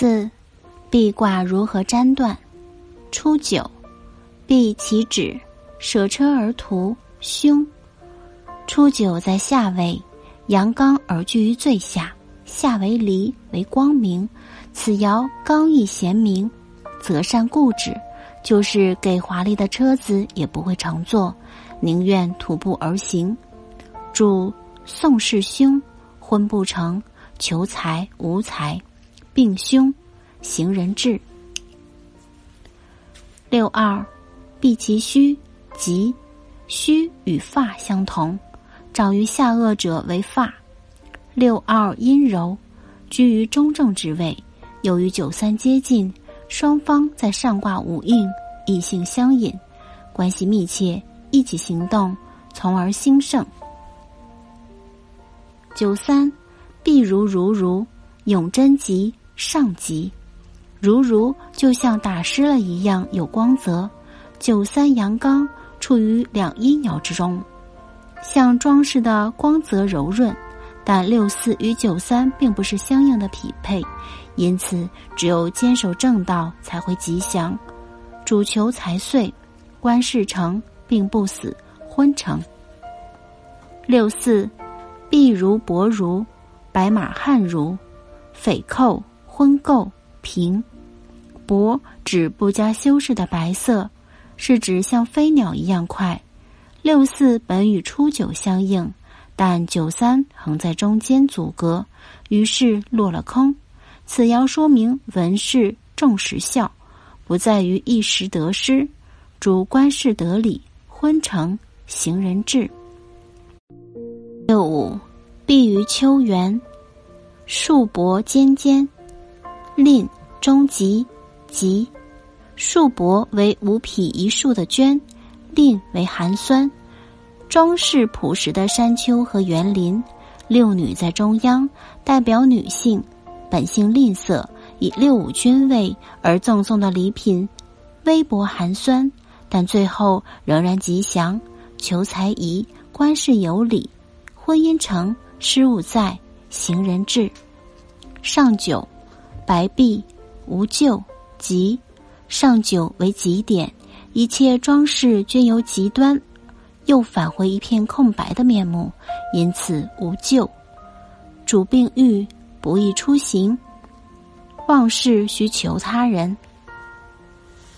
四，壁挂如何粘断？初九，壁其止，舍车而图凶。初九在下位，阳刚而居于最下，下为离，为光明。此爻刚毅贤明，择善固执，就是给华丽的车子也不会乘坐，宁愿徒步而行。主宋氏凶，婚不成，求财无财，病凶，行人志。六二，避其虚，吉。虚与发相同，长于下颚者为发。六二阴柔，居于中正之位。由于九三接近，双方在上卦五应，异性相引，关系密切，一起行动，从而兴盛。九三，必如如如，永贞吉，上吉。如如就像打湿了一样有光泽，九三阳刚处于两阴爻之中，像装饰的光泽柔润，但六四与九三并不是相应的匹配，因此只有坚守正道才会吉祥，主求财岁，官事成，并不死，婚成。六四，碧如薄如，白马汉如，匪寇婚垢平。薄指不加修饰的白色，是指像飞鸟一样快。六四本与初九相应，但九三横在中间阻隔，于是落了空。此爻说明文事重实效，不在于一时得失，主观事得理，婚成，行人志。六五，避于秋园，树薄尖尖，吝中吉。吉，树帛为五匹一树的绢，吝为寒酸，装饰朴实的山丘和园林。六女在中央，代表女性，本性吝啬，以六五君位而赠送的礼品，微薄寒酸，但最后仍然吉祥。求财宜，官事有礼，婚姻成，事物在，行人至。上九，白璧无咎。极，上九为极点，一切装饰均由极端，又返回一片空白的面目，因此无咎。主病愈，不宜出行，忘事需求他人。